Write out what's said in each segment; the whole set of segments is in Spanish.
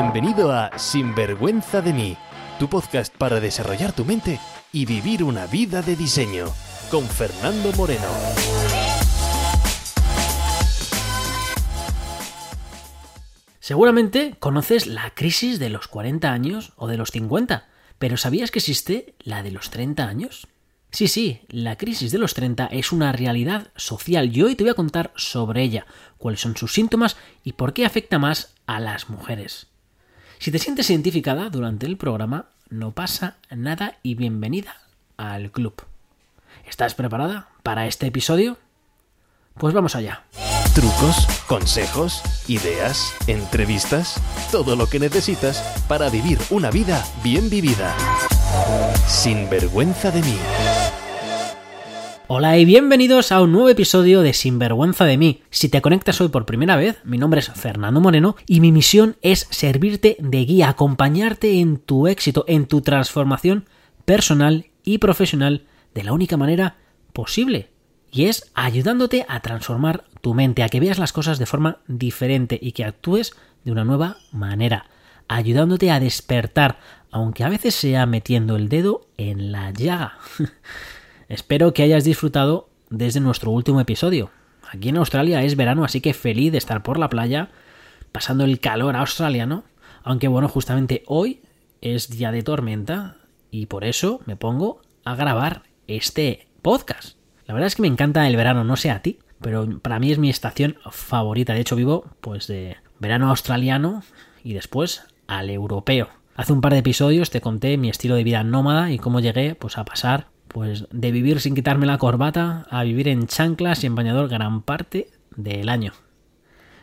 Bienvenido a Sinvergüenza de mí, tu podcast para desarrollar tu mente y vivir una vida de diseño, con Fernando Moreno. Seguramente conoces la crisis de los 40 años o de los 50, pero ¿sabías que existe la de los 30 años? Sí, sí, la crisis de los 30 es una realidad social y hoy te voy a contar sobre ella, cuáles son sus síntomas y por qué afecta más a las mujeres. Si te sientes identificada durante el programa, no pasa nada y bienvenida al club. ¿Estás preparada para este episodio? Pues vamos allá. Trucos, consejos, ideas, entrevistas, todo lo que necesitas para vivir una vida bien vivida. Sin vergüenza de mí. Hola y bienvenidos a un nuevo episodio de Sinvergüenza de mí. Si te conectas hoy por primera vez, mi nombre es Fernando Moreno y mi misión es servirte de guía, acompañarte en tu éxito, en tu transformación personal y profesional de la única manera posible. Y es ayudándote a transformar tu mente, a que veas las cosas de forma diferente y que actúes de una nueva manera, ayudándote a despertar, aunque a veces sea metiendo el dedo en la llaga. Espero que hayas disfrutado desde nuestro último episodio. Aquí en Australia es verano, así que feliz de estar por la playa, pasando el calor australiano, aunque bueno, justamente hoy es día de tormenta y por eso me pongo a grabar este podcast. La verdad es que me encanta el verano, no sé a ti, pero para mí es mi estación favorita. De hecho, vivo pues de verano australiano y después al europeo. Hace un par de episodios te conté mi estilo de vida nómada y cómo llegué pues a pasar pues de vivir sin quitarme la corbata a vivir en chanclas y en bañador gran parte del año.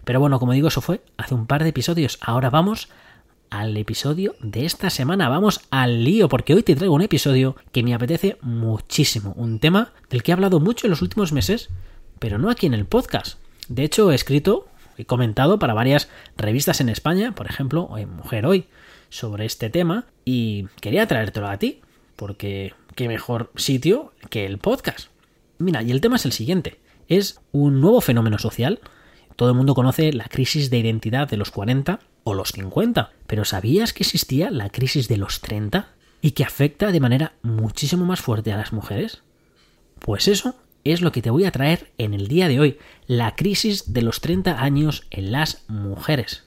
Pero bueno, como digo, eso fue hace un par de episodios. Ahora vamos al episodio de esta semana. Vamos al lío, porque hoy te traigo un episodio que me apetece muchísimo. Un tema del que he hablado mucho en los últimos meses, pero no aquí en el podcast. De hecho, he escrito, he comentado para varias revistas en España, por ejemplo, en Mujer Hoy, sobre este tema, y quería traértelo a ti, porque qué mejor sitio que el podcast. Mira, y el tema es el siguiente. Es un nuevo fenómeno social. Todo el mundo conoce la crisis de identidad de los 40 o los 50, pero ¿sabías que existía la crisis de los 30 y que afecta de manera muchísimo más fuerte a las mujeres? Pues eso es lo que te voy a traer en el día de hoy, la crisis de los 30 años en las mujeres.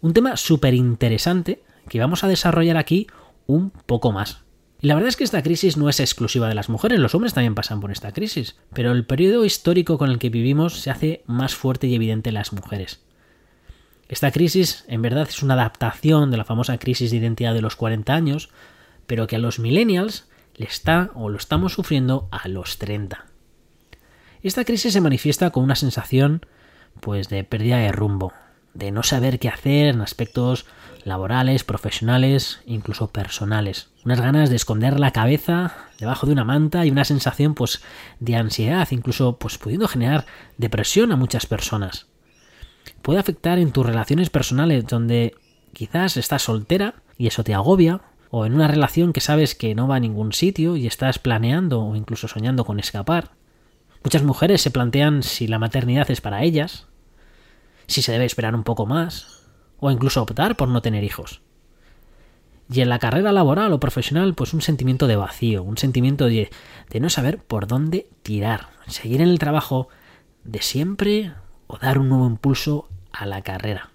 Un tema súper interesante que vamos a desarrollar aquí un poco más. La verdad es que esta crisis no es exclusiva de las mujeres, los hombres también pasan por esta crisis, pero el periodo histórico con el que vivimos se hace más fuerte y evidente en las mujeres. Esta crisis en verdad es una adaptación de la famosa crisis de identidad de los 40 años, pero que a los millennials le está o lo estamos sufriendo a los 30. Esta crisis se manifiesta con una sensación pues de pérdida de rumbo, de no saber qué hacer en aspectos laborales, profesionales, incluso personales. Unas ganas de esconder la cabeza debajo de una manta y una sensación pues de ansiedad, incluso pues pudiendo generar depresión a muchas personas. Puede afectar en tus relaciones personales donde quizás estás soltera y eso te agobia, o en una relación que sabes que no va a ningún sitio y estás planeando o incluso soñando con escapar. Muchas mujeres se plantean si la maternidad es para ellas, si se debe esperar un poco más, o incluso optar por no tener hijos. Y en la carrera laboral o profesional, pues un sentimiento de vacío, un sentimiento de, de no saber por dónde tirar, seguir en el trabajo de siempre o dar un nuevo impulso a la carrera.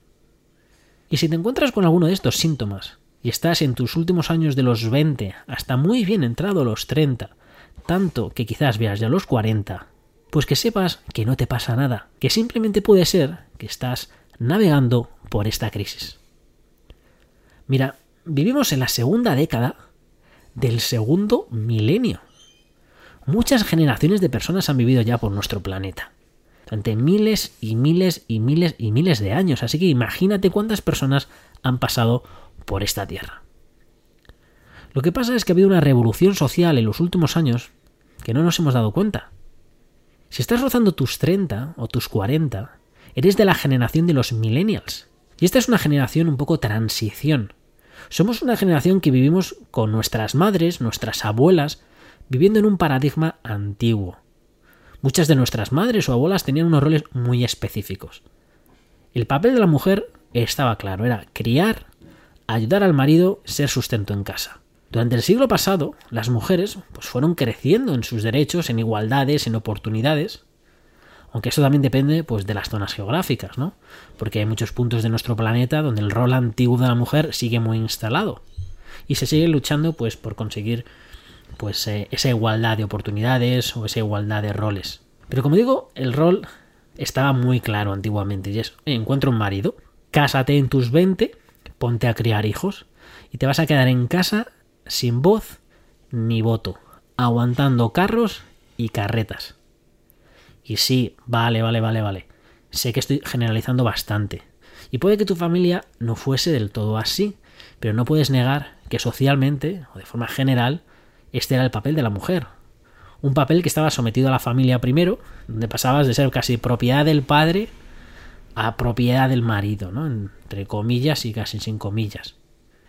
Y si te encuentras con alguno de estos síntomas y estás en tus últimos años de los 20 hasta muy bien entrado los 30, tanto que quizás veas ya los 40, pues que sepas que no te pasa nada, que simplemente puede ser que estás navegando por esta crisis. Mira, vivimos en la segunda década del segundo milenio. Muchas generaciones de personas han vivido ya por nuestro planeta. Durante miles y miles y miles y miles de años. Así que imagínate cuántas personas han pasado por esta tierra. Lo que pasa es que ha habido una revolución social en los últimos años que no nos hemos dado cuenta. Si estás rozando tus 30 o tus 40, eres de la generación de los millennials. Y esta es una generación un poco transición. Somos una generación que vivimos con nuestras madres, nuestras abuelas, viviendo en un paradigma antiguo. Muchas de nuestras madres o abuelas tenían unos roles muy específicos. El papel de la mujer estaba claro, era criar ayudar al marido, ser sustento en casa. Durante el siglo pasado, las mujeres pues, fueron creciendo en sus derechos, en igualdades, en oportunidades, aunque eso también depende pues, de las zonas geográficas, ¿no? Porque hay muchos puntos de nuestro planeta donde el rol antiguo de la mujer sigue muy instalado y se sigue luchando pues, por conseguir pues, eh, esa igualdad de oportunidades o esa igualdad de roles. Pero como digo, el rol estaba muy claro antiguamente y es, encuentro un marido, cásate en tus 20, ponte a criar hijos y te vas a quedar en casa sin voz ni voto, aguantando carros y carretas. Y sí, vale, vale, vale, vale. Sé que estoy generalizando bastante. Y puede que tu familia no fuese del todo así, pero no puedes negar que socialmente, o de forma general, este era el papel de la mujer. Un papel que estaba sometido a la familia primero, donde pasabas de ser casi propiedad del padre a propiedad del marido, ¿no? Entre comillas y casi sin comillas.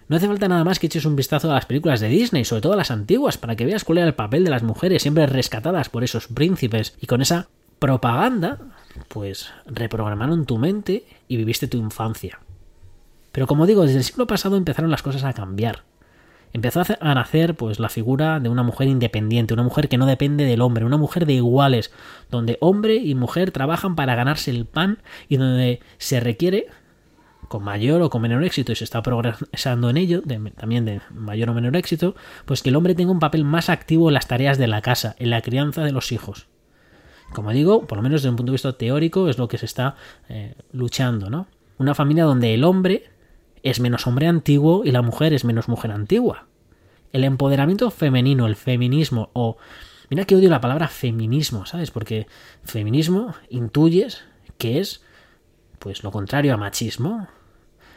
No hace falta nada más que eches un vistazo a las películas de Disney, sobre todo a las antiguas, para que veas cuál era el papel de las mujeres siempre rescatadas por esos príncipes y con esa propaganda, pues reprogramaron tu mente y viviste tu infancia. Pero como digo, desde el siglo pasado empezaron las cosas a cambiar. Empezó a nacer pues la figura de una mujer independiente, una mujer que no depende del hombre, una mujer de iguales, donde hombre y mujer trabajan para ganarse el pan y donde se requiere con mayor o con menor éxito y se está progresando en ello, también de mayor o menor éxito, pues que el hombre tenga un papel más activo en las tareas de la casa, en la crianza de los hijos. Como digo, por lo menos desde un punto de vista teórico es lo que se está eh, luchando, ¿no? Una familia donde el hombre es menos hombre antiguo y la mujer es menos mujer antigua. El empoderamiento femenino, el feminismo o... Mira que odio la palabra feminismo, ¿sabes? Porque feminismo intuyes que es pues lo contrario a machismo,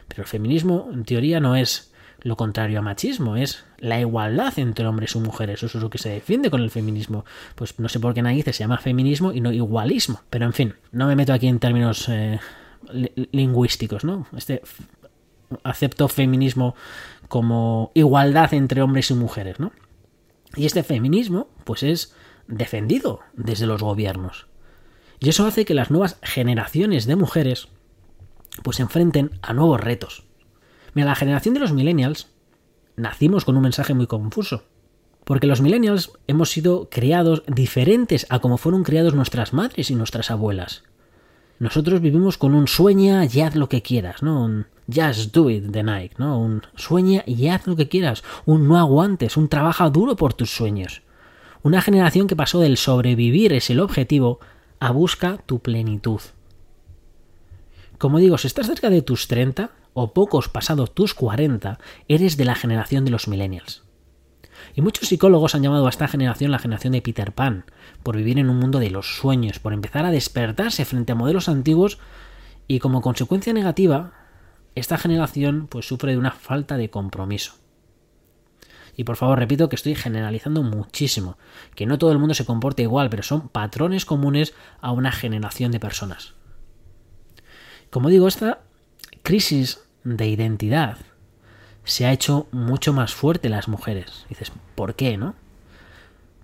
pero el feminismo, en teoría, no es lo contrario a machismo, es la igualdad entre hombres y mujeres. Eso es lo que se defiende con el feminismo. Pues no sé por qué narices se llama feminismo y no igualismo. Pero en fin, no me meto aquí en términos eh, lingüísticos, ¿no? Este acepto feminismo como igualdad entre hombres y mujeres, ¿no? Y este feminismo, pues es defendido desde los gobiernos. Y eso hace que las nuevas generaciones de mujeres pues se enfrenten a nuevos retos. Mira, la generación de los millennials nacimos con un mensaje muy confuso. Porque los millennials hemos sido criados diferentes a como fueron criados nuestras madres y nuestras abuelas. Nosotros vivimos con un sueña y haz lo que quieras, ¿no? Un just do it de Nike, ¿no? Un sueña y haz lo que quieras. Un no aguantes, un trabaja duro por tus sueños. Una generación que pasó del sobrevivir es el objetivo a busca tu plenitud. Como digo, si estás cerca de tus 30 o pocos pasados tus 40, eres de la generación de los millennials. Y muchos psicólogos han llamado a esta generación la generación de Peter Pan, por vivir en un mundo de los sueños, por empezar a despertarse frente a modelos antiguos y como consecuencia negativa, esta generación pues sufre de una falta de compromiso. Y por favor, repito que estoy generalizando muchísimo, que no todo el mundo se comporta igual, pero son patrones comunes a una generación de personas. Como digo, esta crisis de identidad se ha hecho mucho más fuerte en las mujeres. dices, ¿por qué, no?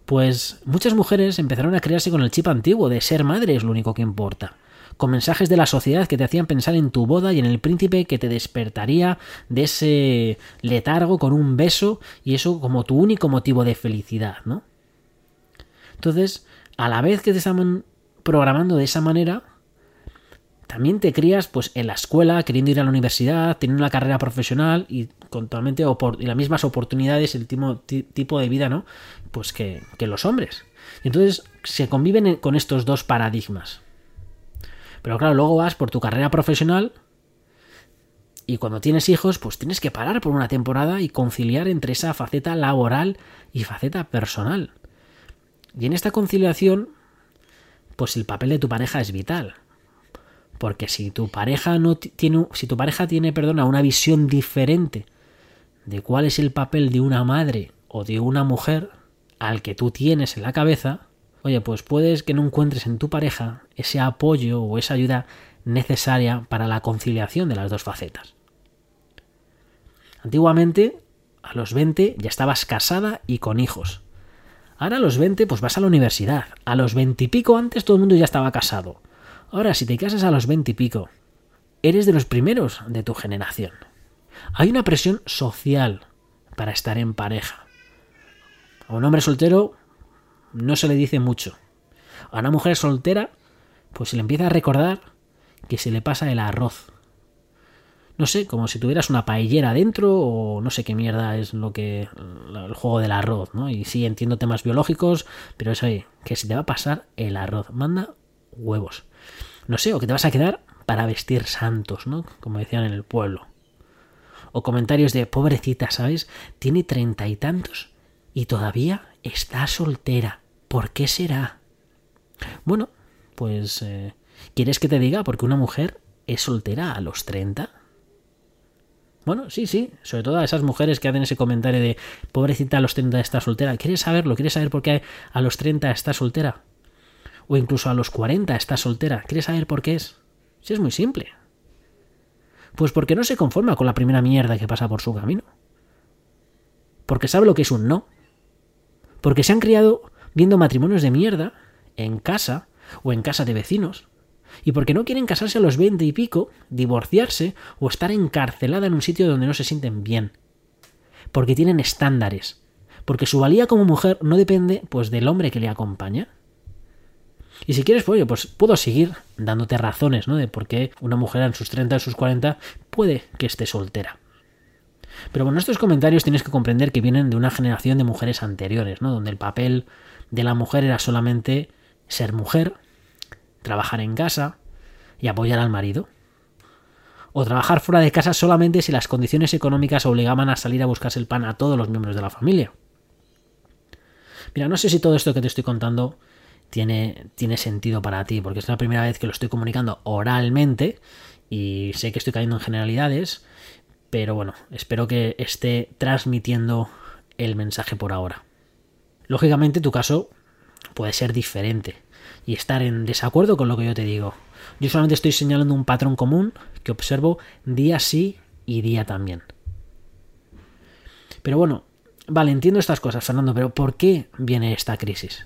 Pues muchas mujeres empezaron a criarse con el chip antiguo de ser madre es lo único que importa, con mensajes de la sociedad que te hacían pensar en tu boda y en el príncipe que te despertaría de ese letargo con un beso y eso como tu único motivo de felicidad, ¿no? Entonces, a la vez que te estaban programando de esa manera, también te crías pues en la escuela, queriendo ir a la universidad, teniendo una carrera profesional y con totalmente y las mismas oportunidades, el tipo, de vida, ¿no? Pues que, que los hombres. entonces se conviven con estos dos paradigmas. Pero claro, luego vas por tu carrera profesional y cuando tienes hijos, pues tienes que parar por una temporada y conciliar entre esa faceta laboral y faceta personal. Y en esta conciliación, pues el papel de tu pareja es vital. Porque si tu pareja no tiene, si tu pareja tiene, perdona, una visión diferente de cuál es el papel de una madre o de una mujer al que tú tienes en la cabeza, oye, pues puedes que no encuentres en tu pareja ese apoyo o esa ayuda necesaria para la conciliación de las dos facetas. Antiguamente, a los 20 ya estabas casada y con hijos. Ahora a los 20 pues vas a la universidad. A los 20 y pico antes todo el mundo ya estaba casado. Ahora, si te casas a los veinte y pico, eres de los primeros de tu generación. Hay una presión social para estar en pareja. A un hombre soltero no se le dice mucho. A una mujer soltera, pues se le empieza a recordar que se le pasa el arroz. No sé, como si tuvieras una paellera dentro o no sé qué mierda es lo que el juego del arroz, ¿no? Y sí entiendo temas biológicos, pero eso, que se te va a pasar el arroz. Manda huevos. No sé, o que te vas a quedar para vestir santos, ¿no? Como decían en el pueblo. O comentarios de pobrecita, ¿sabes? Tiene treinta y tantos y todavía está soltera. ¿Por qué será? Bueno, pues... Eh, ¿Quieres que te diga por qué una mujer es soltera a los 30? Bueno, sí, sí, sobre todo a esas mujeres que hacen ese comentario de pobrecita a los 30 está soltera. ¿Quieres saberlo? ¿Quieres saber por qué a los 30 está soltera? O incluso a los 40 está soltera. ¿Quieres saber por qué es? Sí, es muy simple. Pues porque no se conforma con la primera mierda que pasa por su camino. Porque sabe lo que es un no. Porque se han criado viendo matrimonios de mierda en casa o en casa de vecinos y porque no quieren casarse a los veinte y pico, divorciarse o estar encarcelada en un sitio donde no se sienten bien. Porque tienen estándares. Porque su valía como mujer no depende pues del hombre que le acompaña. Y si quieres, pues, pues puedo seguir dándote razones, ¿no? De por qué una mujer en sus 30 o sus 40 puede que esté soltera. Pero bueno, estos comentarios tienes que comprender que vienen de una generación de mujeres anteriores, ¿no? Donde el papel de la mujer era solamente ser mujer, trabajar en casa y apoyar al marido. O trabajar fuera de casa solamente si las condiciones económicas obligaban a salir a buscarse el pan a todos los miembros de la familia. Mira, no sé si todo esto que te estoy contando tiene, tiene sentido para ti, porque es la primera vez que lo estoy comunicando oralmente y sé que estoy cayendo en generalidades, pero bueno, espero que esté transmitiendo el mensaje por ahora. Lógicamente tu caso puede ser diferente y estar en desacuerdo con lo que yo te digo. Yo solamente estoy señalando un patrón común que observo día sí y día también. Pero bueno, vale, entiendo estas cosas, Fernando, pero ¿por qué viene esta crisis?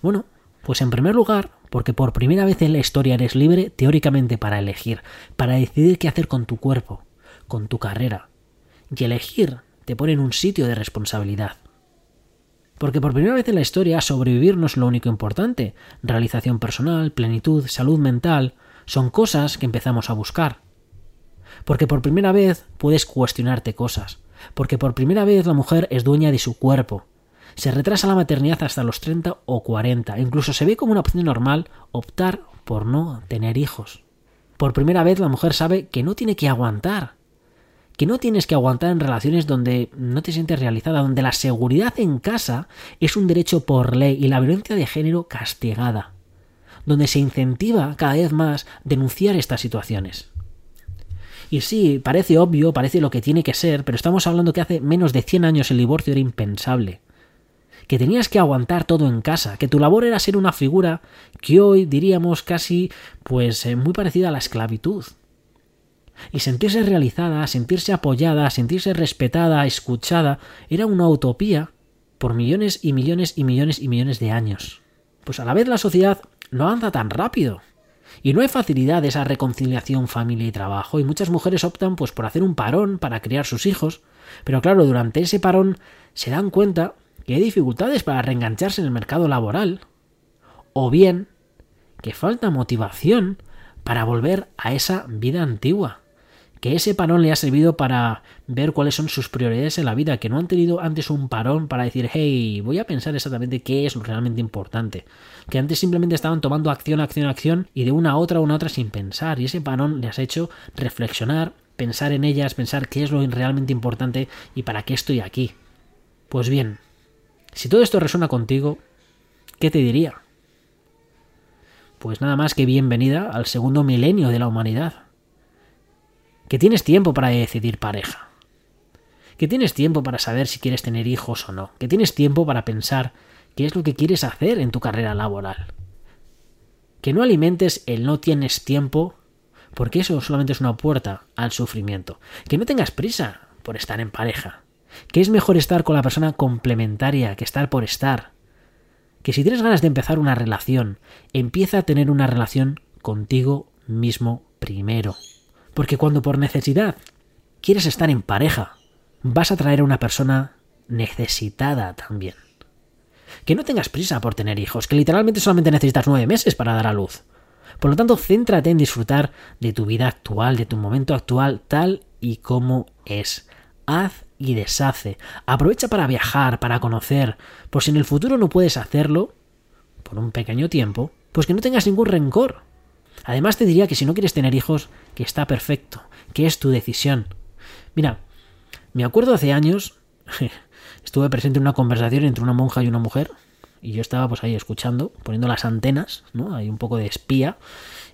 Bueno, pues en primer lugar, porque por primera vez en la historia eres libre teóricamente para elegir, para decidir qué hacer con tu cuerpo, con tu carrera. Y elegir te pone en un sitio de responsabilidad. Porque por primera vez en la historia sobrevivir no es lo único importante. Realización personal, plenitud, salud mental, son cosas que empezamos a buscar. Porque por primera vez puedes cuestionarte cosas. Porque por primera vez la mujer es dueña de su cuerpo. Se retrasa la maternidad hasta los 30 o 40. Incluso se ve como una opción normal optar por no tener hijos. Por primera vez la mujer sabe que no tiene que aguantar, que no tienes que aguantar en relaciones donde no te sientes realizada, donde la seguridad en casa es un derecho por ley y la violencia de género castigada, donde se incentiva cada vez más denunciar estas situaciones. Y sí, parece obvio, parece lo que tiene que ser, pero estamos hablando que hace menos de 100 años el divorcio era impensable. Que tenías que aguantar todo en casa, que tu labor era ser una figura que hoy diríamos casi pues eh, muy parecida a la esclavitud y sentirse realizada, sentirse apoyada, sentirse respetada, escuchada, era una utopía por millones y millones y millones y millones de años. Pues a la vez la sociedad no avanza tan rápido. Y no hay facilidad de esa reconciliación familia y trabajo, y muchas mujeres optan pues por hacer un parón para criar sus hijos, pero claro, durante ese parón se dan cuenta que hay dificultades para reengancharse en el mercado laboral, o bien que falta motivación para volver a esa vida antigua que ese parón le ha servido para ver cuáles son sus prioridades en la vida, que no han tenido antes un parón para decir, hey, voy a pensar exactamente qué es realmente importante, que antes simplemente estaban tomando acción, acción, acción y de una a otra, una a otra sin pensar, y ese parón les ha hecho reflexionar, pensar en ellas, pensar qué es lo realmente importante y para qué estoy aquí. Pues bien, si todo esto resuena contigo, ¿qué te diría? Pues nada más que bienvenida al segundo milenio de la humanidad que tienes tiempo para decidir pareja, que tienes tiempo para saber si quieres tener hijos o no, que tienes tiempo para pensar qué es lo que quieres hacer en tu carrera laboral. Que no alimentes el no tienes tiempo, porque eso solamente es una puerta al sufrimiento. Que no tengas prisa por estar en pareja. Que es mejor estar con la persona complementaria que estar por estar. Que si tienes ganas de empezar una relación, empieza a tener una relación contigo mismo primero. Porque cuando por necesidad quieres estar en pareja, vas a traer a una persona necesitada también. Que no tengas prisa por tener hijos, que literalmente solamente necesitas nueve meses para dar a luz. Por lo tanto, céntrate en disfrutar de tu vida actual, de tu momento actual, tal y como es. Haz y deshace. Aprovecha para viajar, para conocer. Por si en el futuro no puedes hacerlo, por un pequeño tiempo, pues que no tengas ningún rencor. Además te diría que si no quieres tener hijos, que está perfecto, que es tu decisión. Mira, me acuerdo hace años, estuve presente en una conversación entre una monja y una mujer, y yo estaba pues ahí escuchando, poniendo las antenas, ¿no? Hay un poco de espía,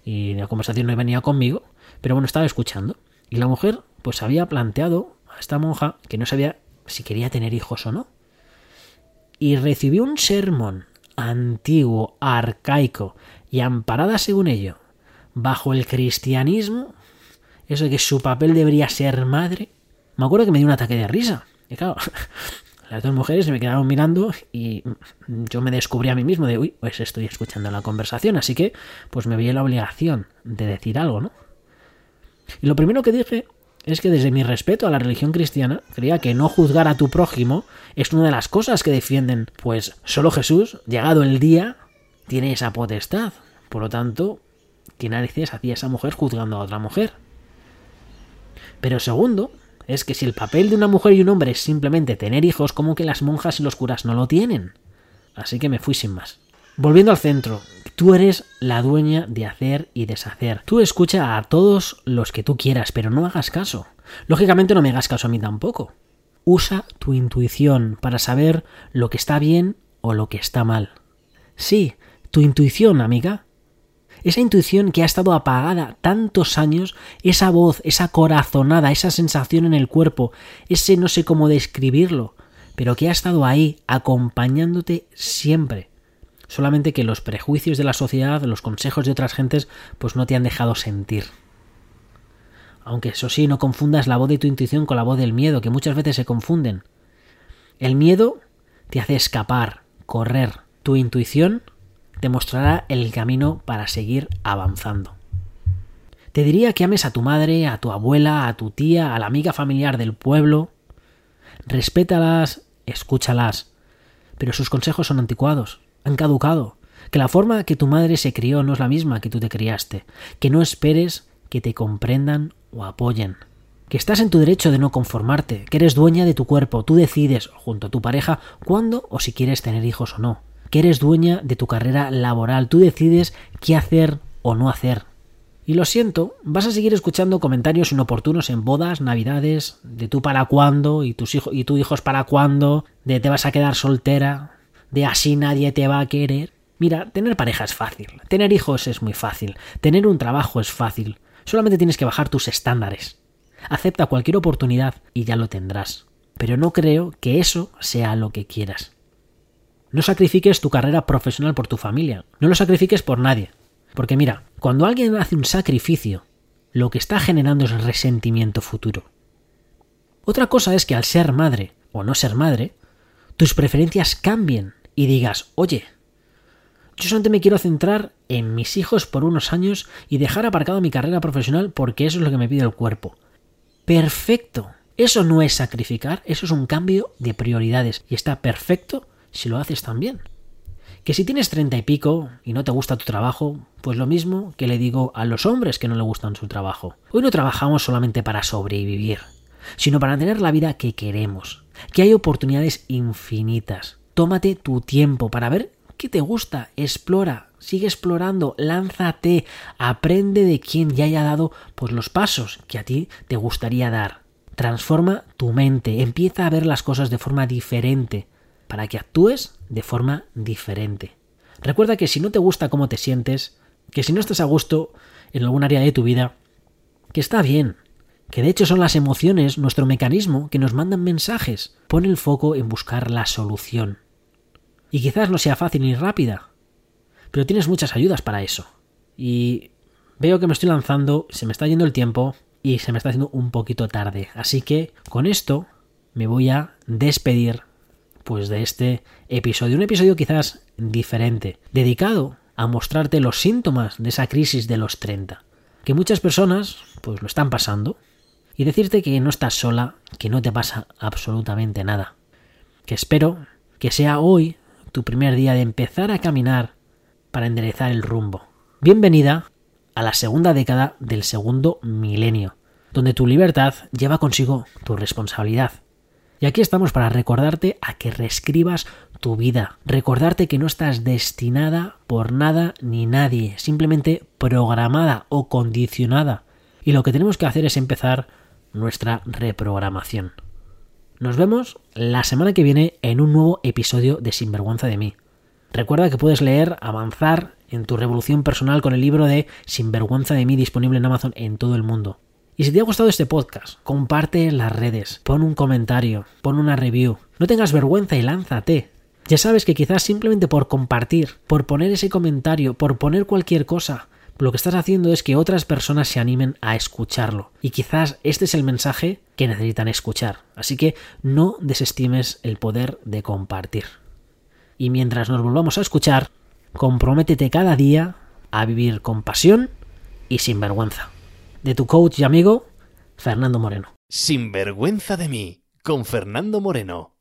y la conversación no venía conmigo, pero bueno, estaba escuchando. Y la mujer pues había planteado a esta monja que no sabía si quería tener hijos o no. Y recibió un sermón antiguo, arcaico y amparada según ello bajo el cristianismo, eso de que su papel debería ser madre, me acuerdo que me dio un ataque de risa. Y claro, las dos mujeres se me quedaron mirando y yo me descubrí a mí mismo de, uy, pues estoy escuchando la conversación, así que pues me vi la obligación de decir algo, ¿no? Y lo primero que dije es que desde mi respeto a la religión cristiana, creía que no juzgar a tu prójimo es una de las cosas que defienden, pues solo Jesús, llegado el día, tiene esa potestad. Por lo tanto, ¿qué narices hacía esa mujer juzgando a otra mujer? Pero segundo, es que si el papel de una mujer y un hombre es simplemente tener hijos, como que las monjas y los curas no lo tienen? Así que me fui sin más. Volviendo al centro, tú eres la dueña de hacer y deshacer. Tú escucha a todos los que tú quieras, pero no hagas caso. Lógicamente no me hagas caso a mí tampoco. Usa tu intuición para saber lo que está bien o lo que está mal. Sí, tu intuición, amiga. Esa intuición que ha estado apagada tantos años, esa voz, esa corazonada, esa sensación en el cuerpo, ese no sé cómo describirlo, pero que ha estado ahí acompañándote siempre solamente que los prejuicios de la sociedad, los consejos de otras gentes, pues no te han dejado sentir. Aunque eso sí, no confundas la voz de tu intuición con la voz del miedo, que muchas veces se confunden. El miedo te hace escapar, correr. Tu intuición te mostrará el camino para seguir avanzando. Te diría que ames a tu madre, a tu abuela, a tu tía, a la amiga familiar del pueblo. Respétalas, escúchalas, pero sus consejos son anticuados han caducado, que la forma que tu madre se crió no es la misma que tú te criaste, que no esperes que te comprendan o apoyen, que estás en tu derecho de no conformarte, que eres dueña de tu cuerpo, tú decides, junto a tu pareja, cuándo o si quieres tener hijos o no, que eres dueña de tu carrera laboral, tú decides qué hacer o no hacer. Y lo siento, vas a seguir escuchando comentarios inoportunos en bodas, navidades, de tú para cuándo y tus hijos y tu hijos para cuándo, de te vas a quedar soltera, de así nadie te va a querer. Mira, tener pareja es fácil, tener hijos es muy fácil, tener un trabajo es fácil, solamente tienes que bajar tus estándares. Acepta cualquier oportunidad y ya lo tendrás. Pero no creo que eso sea lo que quieras. No sacrifiques tu carrera profesional por tu familia, no lo sacrifiques por nadie. Porque mira, cuando alguien hace un sacrificio, lo que está generando es resentimiento futuro. Otra cosa es que al ser madre o no ser madre, tus preferencias cambien y digas, oye, yo solamente me quiero centrar en mis hijos por unos años y dejar aparcado mi carrera profesional porque eso es lo que me pide el cuerpo. Perfecto. Eso no es sacrificar, eso es un cambio de prioridades y está perfecto si lo haces también. Que si tienes treinta y pico y no te gusta tu trabajo, pues lo mismo que le digo a los hombres que no le gustan su trabajo. Hoy no trabajamos solamente para sobrevivir, sino para tener la vida que queremos, que hay oportunidades infinitas Tómate tu tiempo para ver qué te gusta, explora, sigue explorando, lánzate, aprende de quien ya haya dado pues los pasos que a ti te gustaría dar. Transforma tu mente, empieza a ver las cosas de forma diferente para que actúes de forma diferente. Recuerda que si no te gusta cómo te sientes, que si no estás a gusto en algún área de tu vida, que está bien, que de hecho son las emociones nuestro mecanismo que nos mandan mensajes. Pon el foco en buscar la solución. Y quizás no sea fácil ni rápida, pero tienes muchas ayudas para eso. Y veo que me estoy lanzando, se me está yendo el tiempo y se me está haciendo un poquito tarde. Así que con esto me voy a despedir pues de este episodio, un episodio quizás diferente, dedicado a mostrarte los síntomas de esa crisis de los 30, que muchas personas pues lo están pasando y decirte que no estás sola, que no te pasa absolutamente nada. Que espero que sea hoy tu primer día de empezar a caminar para enderezar el rumbo. Bienvenida a la segunda década del segundo milenio, donde tu libertad lleva consigo tu responsabilidad. Y aquí estamos para recordarte a que reescribas tu vida, recordarte que no estás destinada por nada ni nadie, simplemente programada o condicionada. Y lo que tenemos que hacer es empezar nuestra reprogramación. Nos vemos la semana que viene en un nuevo episodio de Sinvergüenza de mí. Recuerda que puedes leer, avanzar en tu revolución personal con el libro de Sinvergüenza de mí disponible en Amazon en todo el mundo. Y si te ha gustado este podcast, comparte en las redes, pon un comentario, pon una review. No tengas vergüenza y lánzate. Ya sabes que quizás simplemente por compartir, por poner ese comentario, por poner cualquier cosa, lo que estás haciendo es que otras personas se animen a escucharlo. Y quizás este es el mensaje que necesitan escuchar. Así que no desestimes el poder de compartir. Y mientras nos volvamos a escuchar, comprométete cada día a vivir con pasión y sin vergüenza de tu coach y amigo, Fernando Moreno. Sin vergüenza de mí, con Fernando Moreno.